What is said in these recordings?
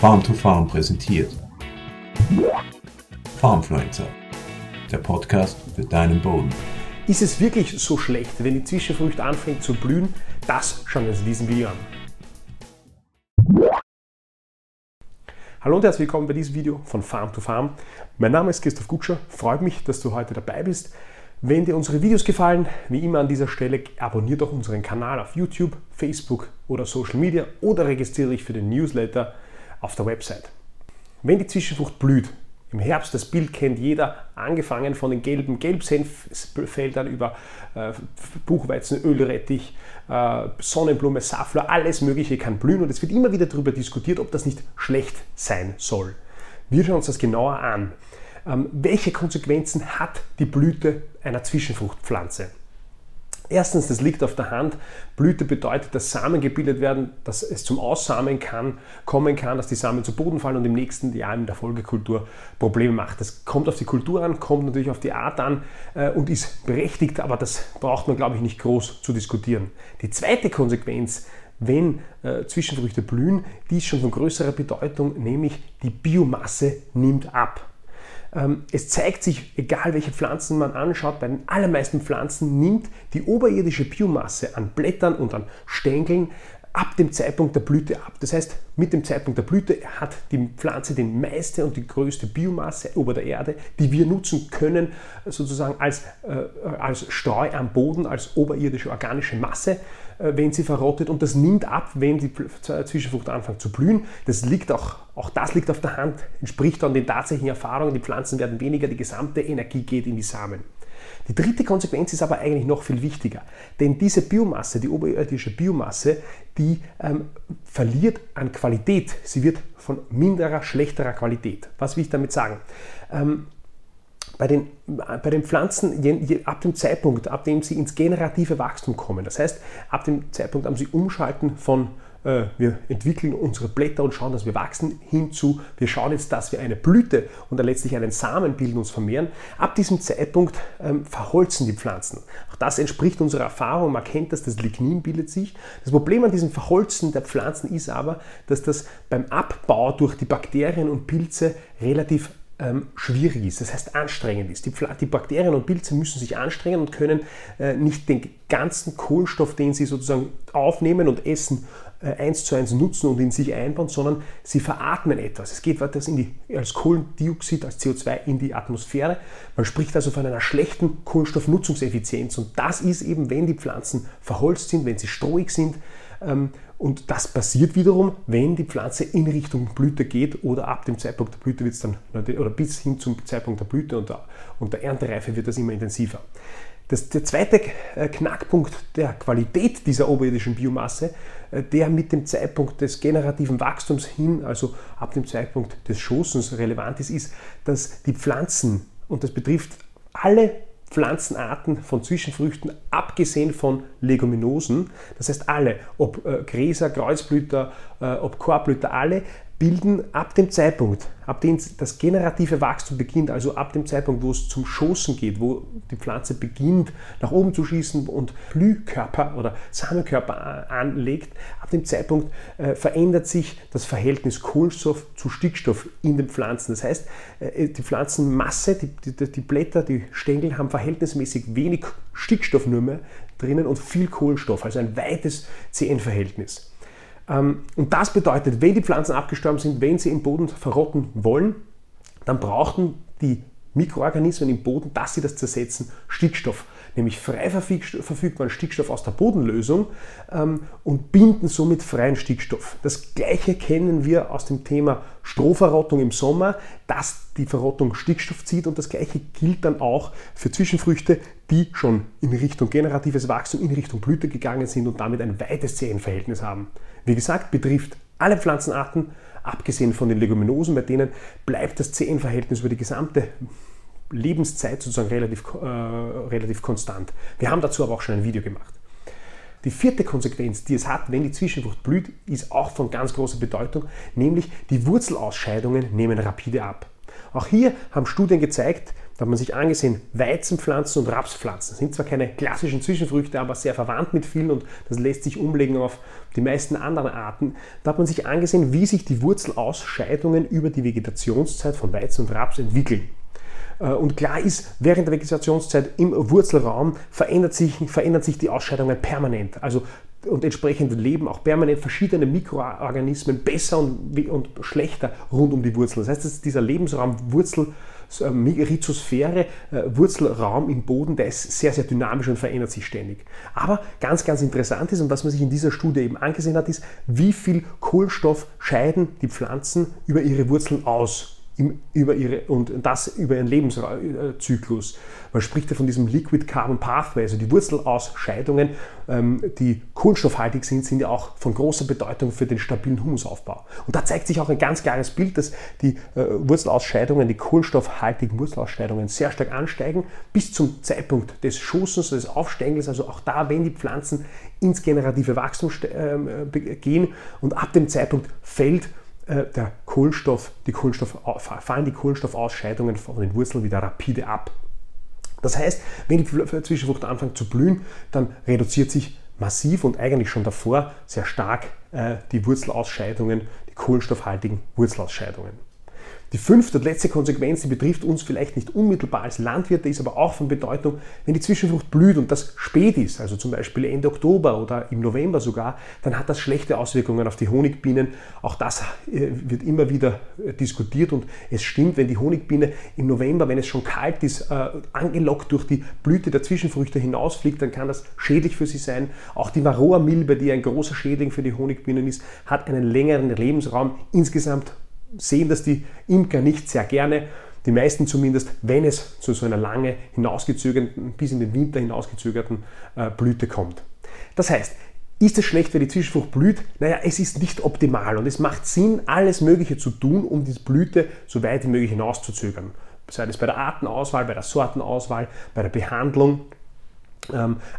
Farm to Farm präsentiert. Farmfluencer, der Podcast für deinen Boden. Ist es wirklich so schlecht, wenn die Zwischenfrucht anfängt zu blühen? Das schauen wir uns in diesem Video an. Hallo und herzlich willkommen bei diesem Video von Farm to Farm. Mein Name ist Christoph Gutscher, freut mich, dass du heute dabei bist. Wenn dir unsere Videos gefallen, wie immer an dieser Stelle, abonniere doch unseren Kanal auf YouTube, Facebook oder Social Media oder registriere dich für den Newsletter auf der Website. Wenn die Zwischenfrucht blüht, im Herbst, das Bild kennt jeder, angefangen von den gelben Gelbsenffeldern über äh, Buchweizen, Ölrettich, äh, Sonnenblume, Saffler, alles Mögliche kann blühen und es wird immer wieder darüber diskutiert, ob das nicht schlecht sein soll. Wir schauen uns das genauer an. Ähm, welche Konsequenzen hat die Blüte einer Zwischenfruchtpflanze? Erstens, das liegt auf der Hand. Blüte bedeutet, dass Samen gebildet werden, dass es zum Aussamen kann, kommen kann, dass die Samen zu Boden fallen und im nächsten Jahr in der Folgekultur Probleme macht. Das kommt auf die Kultur an, kommt natürlich auf die Art an äh, und ist berechtigt, aber das braucht man, glaube ich, nicht groß zu diskutieren. Die zweite Konsequenz, wenn äh, Zwischenfrüchte blühen, die ist schon von größerer Bedeutung, nämlich die Biomasse nimmt ab. Ähm, es zeigt sich, egal welche Pflanzen man anschaut, bei den allermeisten Pflanzen nimmt die oberirdische Biomasse an Blättern und an Stängeln ab dem Zeitpunkt der Blüte ab. Das heißt, mit dem Zeitpunkt der Blüte hat die Pflanze die meiste und die größte Biomasse ober der Erde, die wir nutzen können, sozusagen als, äh, als Streu am Boden, als oberirdische organische Masse. Äh, wenn sie verrottet und das nimmt ab, wenn die Zwischenfrucht anfängt zu blühen. Das liegt auch, auch das liegt auf der Hand, entspricht dann den tatsächlichen Erfahrungen, die Pflanzen werden weniger, die gesamte Energie geht in die Samen. Die dritte Konsequenz ist aber eigentlich noch viel wichtiger, denn diese Biomasse, die oberirdische Biomasse, die ähm, verliert an Qualität. Sie wird von minderer, schlechterer Qualität. Was will ich damit sagen? Ähm, bei den, bei den Pflanzen, je, je, ab dem Zeitpunkt, ab dem sie ins generative Wachstum kommen, das heißt, ab dem Zeitpunkt, am sie umschalten von äh, wir entwickeln unsere Blätter und schauen, dass wir wachsen, hinzu, wir schauen jetzt, dass wir eine Blüte und dann letztlich einen Samen bilden, uns vermehren. Ab diesem Zeitpunkt ähm, verholzen die Pflanzen. Auch das entspricht unserer Erfahrung. Man kennt das, das Lignin bildet sich. Das Problem an diesem Verholzen der Pflanzen ist aber, dass das beim Abbau durch die Bakterien und Pilze relativ ähm, schwierig ist, das heißt anstrengend ist. Die, die, Bakterien und Pilze müssen sich anstrengen und können äh, nicht den ganzen Kohlenstoff, den sie sozusagen aufnehmen und essen, äh, eins zu eins nutzen und in sich einbauen, sondern sie veratmen etwas. Es geht weiter als Kohlendioxid, als CO2 in die Atmosphäre. Man spricht also von einer schlechten Kohlenstoffnutzungseffizienz und das ist eben, wenn die Pflanzen verholzt sind, wenn sie strohig sind, ähm, und das passiert wiederum, wenn die Pflanze in Richtung Blüte geht oder ab dem Zeitpunkt der Blüte wird es dann, oder bis hin zum Zeitpunkt der Blüte und der, und der Erntereife wird das immer intensiver. Das, der zweite äh, Knackpunkt der Qualität dieser oberirdischen Biomasse, äh, der mit dem Zeitpunkt des generativen Wachstums hin, also ab dem Zeitpunkt des Schoßens relevant ist, ist, dass die Pflanzen, und das betrifft alle Pflanzenarten von Zwischenfrüchten, abgesehen von Leguminosen, das heißt alle, ob äh, Gräser, Kreuzblüter, äh, ob Korbblüter, alle bilden ab dem Zeitpunkt, ab dem das generative Wachstum beginnt, also ab dem Zeitpunkt, wo es zum Schoßen geht, wo die Pflanze beginnt, nach oben zu schießen und Blühkörper oder Samenkörper anlegt, ab dem Zeitpunkt äh, verändert sich das Verhältnis Kohlenstoff zu Stickstoff in den Pflanzen. Das heißt, äh, die Pflanzenmasse, die, die, die Blätter, die Stängel haben verhältnismäßig wenig Stickstoff nur mehr drinnen und viel Kohlenstoff, also ein weites CN-Verhältnis. Ähm, und das bedeutet, wenn die Pflanzen abgestorben sind, wenn sie im Boden verrotten wollen, dann brauchten die Mikroorganismen im Boden, dass sie das zersetzen, Stickstoff, nämlich frei verfügbaren Stickstoff aus der Bodenlösung ähm, und binden somit freien Stickstoff. Das gleiche kennen wir aus dem Thema Strohverrottung im Sommer, dass die Verrottung Stickstoff zieht und das gleiche gilt dann auch für Zwischenfrüchte, die schon in Richtung generatives Wachstum, in Richtung Blüte gegangen sind und damit ein weites Zehenverhältnis haben. Wie gesagt, betrifft alle Pflanzenarten, abgesehen von den Leguminosen, bei denen bleibt das CN-Verhältnis über die gesamte Lebenszeit sozusagen relativ, äh, relativ konstant. Wir haben dazu aber auch schon ein Video gemacht. Die vierte Konsequenz, die es hat, wenn die Zwischenfrucht blüht, ist auch von ganz großer Bedeutung, nämlich die Wurzelausscheidungen nehmen rapide ab. Auch hier haben Studien gezeigt, Da hat man sich angesehen, Weizenpflanzen und Rapspflanzen sind zwar keine klassischen Zwischenfrüchte, aber sehr verwandt mit vielen und das lässt sich umlegen auf die meisten anderen Arten. Da hat man sich angesehen, wie sich die Wurzelausscheidungen über die Vegetationszeit von Weizen und Raps entwickeln. Äh, und klar ist, während der Vegetationszeit im Wurzelraum verändert sich, verändern sich die Ausscheidungen permanent. Also und entsprechend leben auch permanent verschiedene Mikroorganismen besser und, und schlechter rund um die Wurzel. Das heißt, dass dieser Lebensraum Wurzel, äh, Rhizosphäre, äh, Wurzelraum im Boden, der ist sehr, sehr dynamisch und verändert sich ständig. Aber ganz, ganz interessant ist und was man sich in dieser Studie eben angesehen hat, ist, wie viel Kohlenstoff scheiden die Pflanzen über ihre Wurzeln aus im, über ihre, und das über ihren Lebenszyklus. Man spricht ja von diesem Liquid Carbon Pathway, also die Wurzelausscheidungen, ähm, die kohlenstoffhaltig sind, sind ja auch von großer Bedeutung für den stabilen Humusaufbau. Und da zeigt sich auch ein ganz klares Bild, dass die äh, Wurzelausscheidungen, die kohlenstoffhaltigen Wurzelausscheidungen sehr stark ansteigen bis zum Zeitpunkt des Schussens, des Aufstängels, also auch da, wenn die Pflanzen ins generative Wachstum äh, gehen und ab dem Zeitpunkt fällt der Kohlenstoff, die Kohlenstoff, fallen die Kohlenstoffausscheidungen von den Wurzeln wieder rapide ab. Das heißt, wenn die Zwischenfrucht anfängt zu blühen, dann reduziert sich massiv und eigentlich schon davor sehr stark äh, die Wurzelausscheidungen, die kohlenstoffhaltigen Wurzelausscheidungen. Die fünfte und letzte Konsequenz, die betrifft uns vielleicht nicht unmittelbar als Landwirte, ist aber auch von Bedeutung, wenn die Zwischenfrucht blüht und das spät ist, also zum Beispiel Ende Oktober oder im November sogar, dann hat das schlechte Auswirkungen auf die Honigbienen. Auch das äh, wird immer wieder äh, diskutiert und es stimmt, wenn die Honigbiene im November, wenn es schon kalt ist, äh, angelockt durch die Blüte der Zwischenfrüchte hinausfliegt, dann kann das schädlich für sie sein. Auch die Varroa-Milbe, die ein großer Schädling für die Honigbienen ist, hat einen längeren Lebensraum. Insgesamt sehen das die Imker nicht sehr gerne. Die meisten zumindest, wenn es zu so einer lange hinausgezögerten, bis in den Winter hinausgezögerten äh, Blüte kommt. Das heißt, ist es schlecht, wenn die Zwischenfrucht blüht? Naja, es ist nicht optimal und es macht Sinn, alles Mögliche zu tun, um diese Blüte so weit wie möglich hinauszuzögern. Sei es bei der Artenauswahl, bei der Sortenauswahl, bei der Behandlung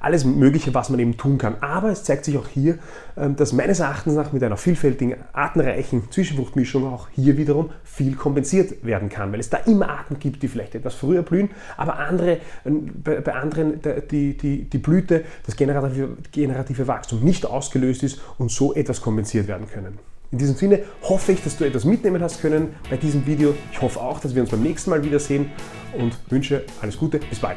alles Mögliche, was man eben tun kann. Aber es zeigt sich auch hier, ähm, dass meines Erachtens nach mit einer vielfältigen, artenreichen Zwischenfruchtmischung auch hier wiederum viel kompensiert werden kann, weil es da immer Arten gibt, die vielleicht etwas früher blühen, aber andere, ähm, bei, bei anderen die, die, die Blüte, das generative, generative Wachstum nicht ausgelöst ist und so etwas kompensiert werden können. In diesem Sinne hoffe ich, dass du etwas mitnehmen hast können bei diesem Video. Ich hoffe auch, dass wir uns beim nächsten Mal wiedersehen und wünsche alles Gute. Bis bald.